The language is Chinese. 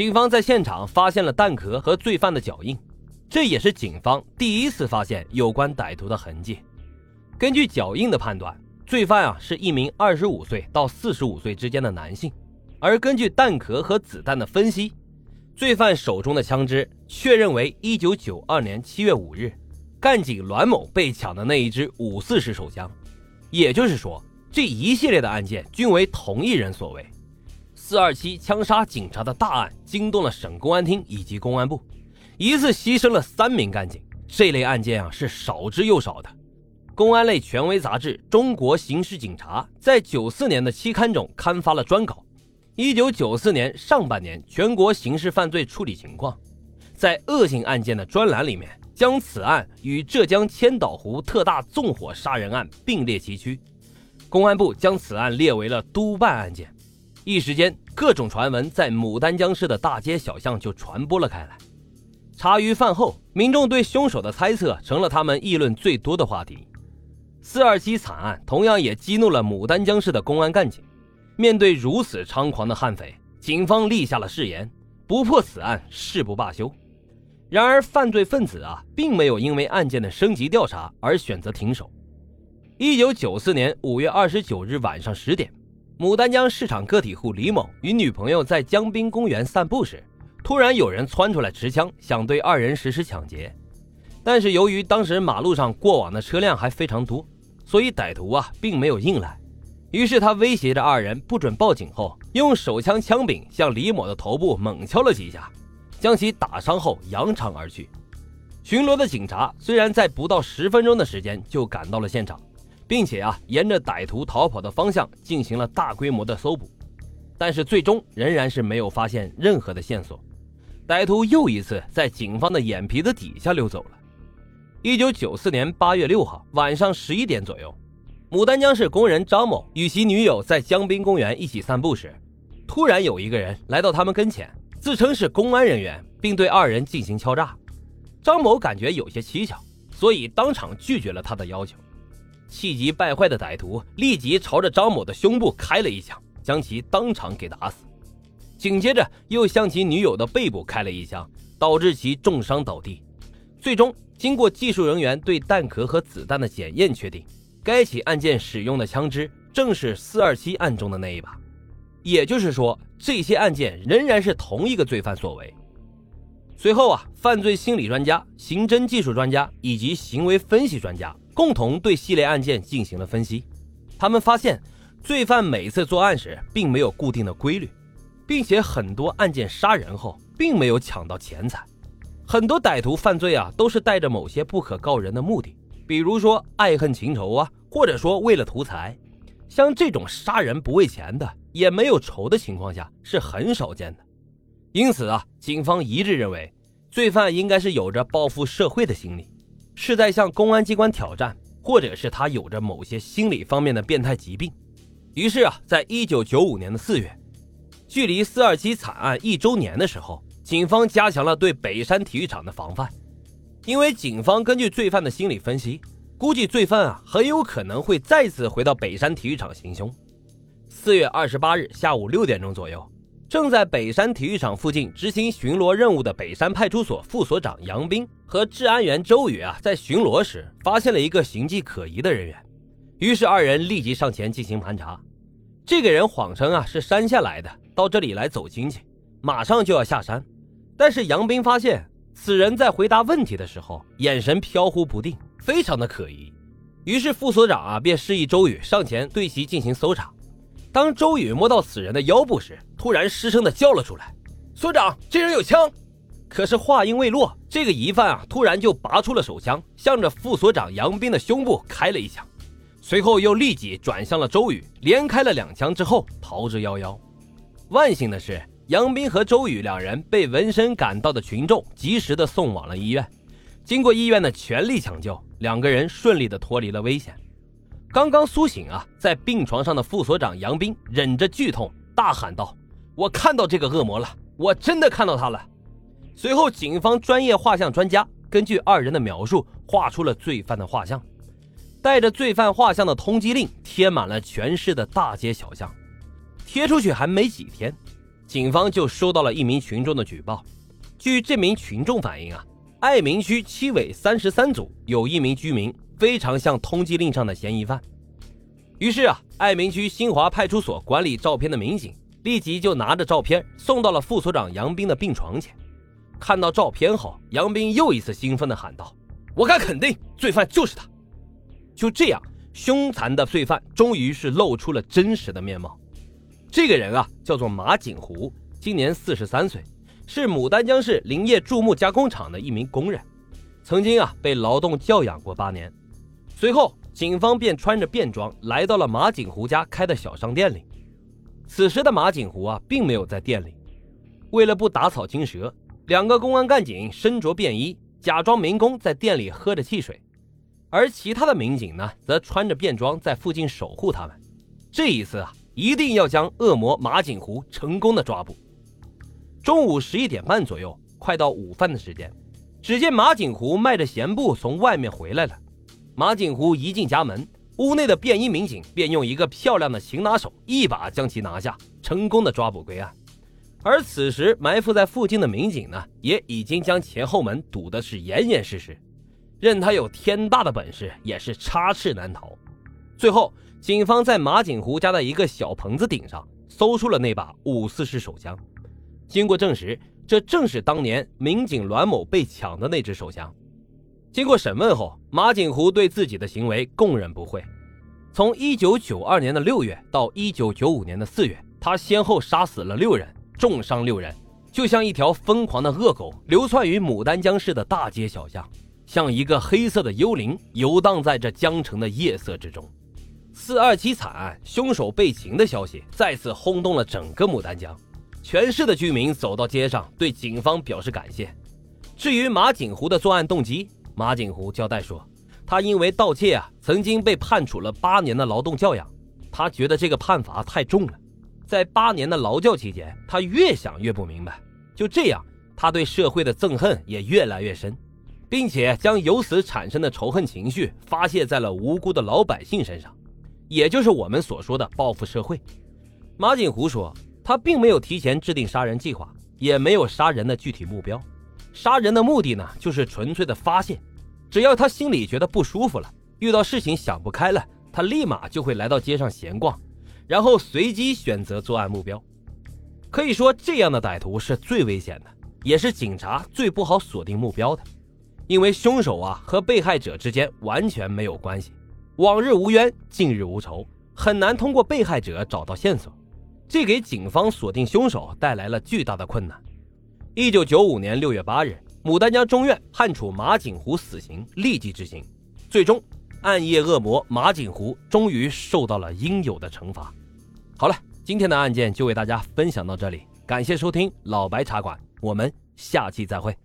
警方在现场发现了弹壳和罪犯的脚印，这也是警方第一次发现有关歹徒的痕迹。根据脚印的判断，罪犯啊是一名二十五岁到四十五岁之间的男性，而根据弹壳和子弹的分析，罪犯手中的枪支确认为一九九二年七月五日干警栾某被抢的那一支五四式手枪。也就是说，这一系列的案件均为同一人所为。四二七枪杀警察的大案惊动了省公安厅以及公安部，一次牺牲了三名干警。这类案件啊是少之又少的。公安类权威杂志《中国刑事警察》在九四年的期刊中刊发了专稿，《一九九四年上半年全国刑事犯罪处理情况》。在恶性案件的专栏里面，将此案与浙江千岛湖特大纵火杀人案并列齐驱。公安部将此案列为了督办案件。一时间，各种传闻在牡丹江市的大街小巷就传播了开来。茶余饭后，民众对凶手的猜测成了他们议论最多的话题。四二七惨案同样也激怒了牡丹江市的公安干警。面对如此猖狂的悍匪，警方立下了誓言：不破此案，誓不罢休。然而，犯罪分子啊，并没有因为案件的升级调查而选择停手。一九九四年五月二十九日晚上十点。牡丹江市场个体户李某与女朋友在江滨公园散步时，突然有人窜出来持枪，想对二人实施抢劫。但是由于当时马路上过往的车辆还非常多，所以歹徒啊并没有硬来。于是他威胁着二人不准报警后，用手枪枪柄向李某的头部猛敲了几下，将其打伤后扬长而去。巡逻的警察虽然在不到十分钟的时间就赶到了现场。并且啊，沿着歹徒逃跑的方向进行了大规模的搜捕，但是最终仍然是没有发现任何的线索。歹徒又一次在警方的眼皮子底下溜走了。一九九四年八月六号晚上十一点左右，牡丹江市工人张某与其女友在江滨公园一起散步时，突然有一个人来到他们跟前，自称是公安人员，并对二人进行敲诈。张某感觉有些蹊跷，所以当场拒绝了他的要求。气急败坏的歹徒立即朝着张某的胸部开了一枪，将其当场给打死。紧接着又向其女友的背部开了一枪，导致其重伤倒地。最终，经过技术人员对弹壳和子弹的检验，确定该起案件使用的枪支正是四二七案中的那一把。也就是说，这些案件仍然是同一个罪犯所为。随后啊，犯罪心理专家、刑侦技术专家以及行为分析专家。共同对系列案件进行了分析，他们发现罪犯每次作案时并没有固定的规律，并且很多案件杀人后并没有抢到钱财，很多歹徒犯罪啊都是带着某些不可告人的目的，比如说爱恨情仇啊，或者说为了图财，像这种杀人不为钱的，也没有仇的情况下是很少见的。因此啊，警方一致认为，罪犯应该是有着报复社会的心理。是在向公安机关挑战，或者是他有着某些心理方面的变态疾病。于是啊，在一九九五年的四月，距离四二七惨案一周年的时候，警方加强了对北山体育场的防范。因为警方根据罪犯的心理分析，估计罪犯啊很有可能会再次回到北山体育场行凶。四月二十八日下午六点钟左右。正在北山体育场附近执行巡逻任务的北山派出所副所长杨斌和治安员周宇啊，在巡逻时发现了一个形迹可疑的人员，于是二人立即上前进行盘查。这个人谎称啊是山下来的，到这里来走亲戚，马上就要下山。但是杨斌发现此人在回答问题的时候眼神飘忽不定，非常的可疑。于是副所长啊便示意周宇上前对其进行搜查。当周宇摸到此人的腰部时，突然失声的叫了出来：“所长，这人有枪！”可是话音未落，这个疑犯啊，突然就拔出了手枪，向着副所长杨斌的胸部开了一枪，随后又立即转向了周宇，连开了两枪之后逃之夭夭。万幸的是，杨斌和周宇两人被闻声赶到的群众及时的送往了医院，经过医院的全力抢救，两个人顺利的脱离了危险。刚刚苏醒啊，在病床上的副所长杨斌忍着剧痛大喊道：“我看到这个恶魔了，我真的看到他了。”随后，警方专业画像专家根据二人的描述画出了罪犯的画像，带着罪犯画像的通缉令贴满了全市的大街小巷。贴出去还没几天，警方就收到了一名群众的举报。据这名群众反映啊，爱民区七委三十三组有一名居民非常像通缉令上的嫌疑犯。于是啊，爱民区新华派出所管理照片的民警立即就拿着照片送到了副所长杨斌的病床前。看到照片后，杨斌又一次兴奋地喊道：“我敢肯定，罪犯就是他！”就这样，凶残的罪犯终于是露出了真实的面貌。这个人啊，叫做马景湖，今年四十三岁，是牡丹江市林业苎木加工厂的一名工人，曾经啊被劳动教养过八年。随后，警方便穿着便装来到了马景湖家开的小商店里。此时的马景湖啊，并没有在店里。为了不打草惊蛇，两个公安干警身着便衣，假装民工在店里喝着汽水，而其他的民警呢，则穿着便装在附近守护他们。这一次啊。一定要将恶魔马景湖成功的抓捕。中午十一点半左右，快到午饭的时间，只见马景湖迈着闲步从外面回来了。马景湖一进家门，屋内的便衣民警便用一个漂亮的擒拿手一把将其拿下，成功的抓捕归案。而此时埋伏在附近的民警呢，也已经将前后门堵得是严严实实，任他有天大的本事，也是插翅难逃。最后。警方在马景湖家的一个小棚子顶上搜出了那把五四式手枪，经过证实，这正是当年民警栾某被抢的那支手枪。经过审问后，马景湖对自己的行为供认不讳。从1992年的6月到1995年的4月，他先后杀死了六人，重伤六人，就像一条疯狂的恶狗，流窜于牡丹江市的大街小巷，像一个黑色的幽灵，游荡在这江城的夜色之中。四二七惨案，凶手被擒的消息再次轰动了整个牡丹江，全市的居民走到街上对警方表示感谢。至于马景湖的作案动机，马景湖交代说，他因为盗窃啊，曾经被判处了八年的劳动教养，他觉得这个判罚太重了。在八年的劳教期间，他越想越不明白，就这样，他对社会的憎恨也越来越深，并且将由此产生的仇恨情绪发泄在了无辜的老百姓身上。也就是我们所说的报复社会。马景湖说，他并没有提前制定杀人计划，也没有杀人的具体目标。杀人的目的呢，就是纯粹的发泄。只要他心里觉得不舒服了，遇到事情想不开了，他立马就会来到街上闲逛，然后随机选择作案目标。可以说，这样的歹徒是最危险的，也是警察最不好锁定目标的，因为凶手啊和被害者之间完全没有关系。往日无冤，近日无仇，很难通过被害者找到线索，这给警方锁定凶手带来了巨大的困难。一九九五年六月八日，牡丹江中院判处马景湖死刑，立即执行。最终，暗夜恶魔马景湖终于受到了应有的惩罚。好了，今天的案件就为大家分享到这里，感谢收听老白茶馆，我们下期再会。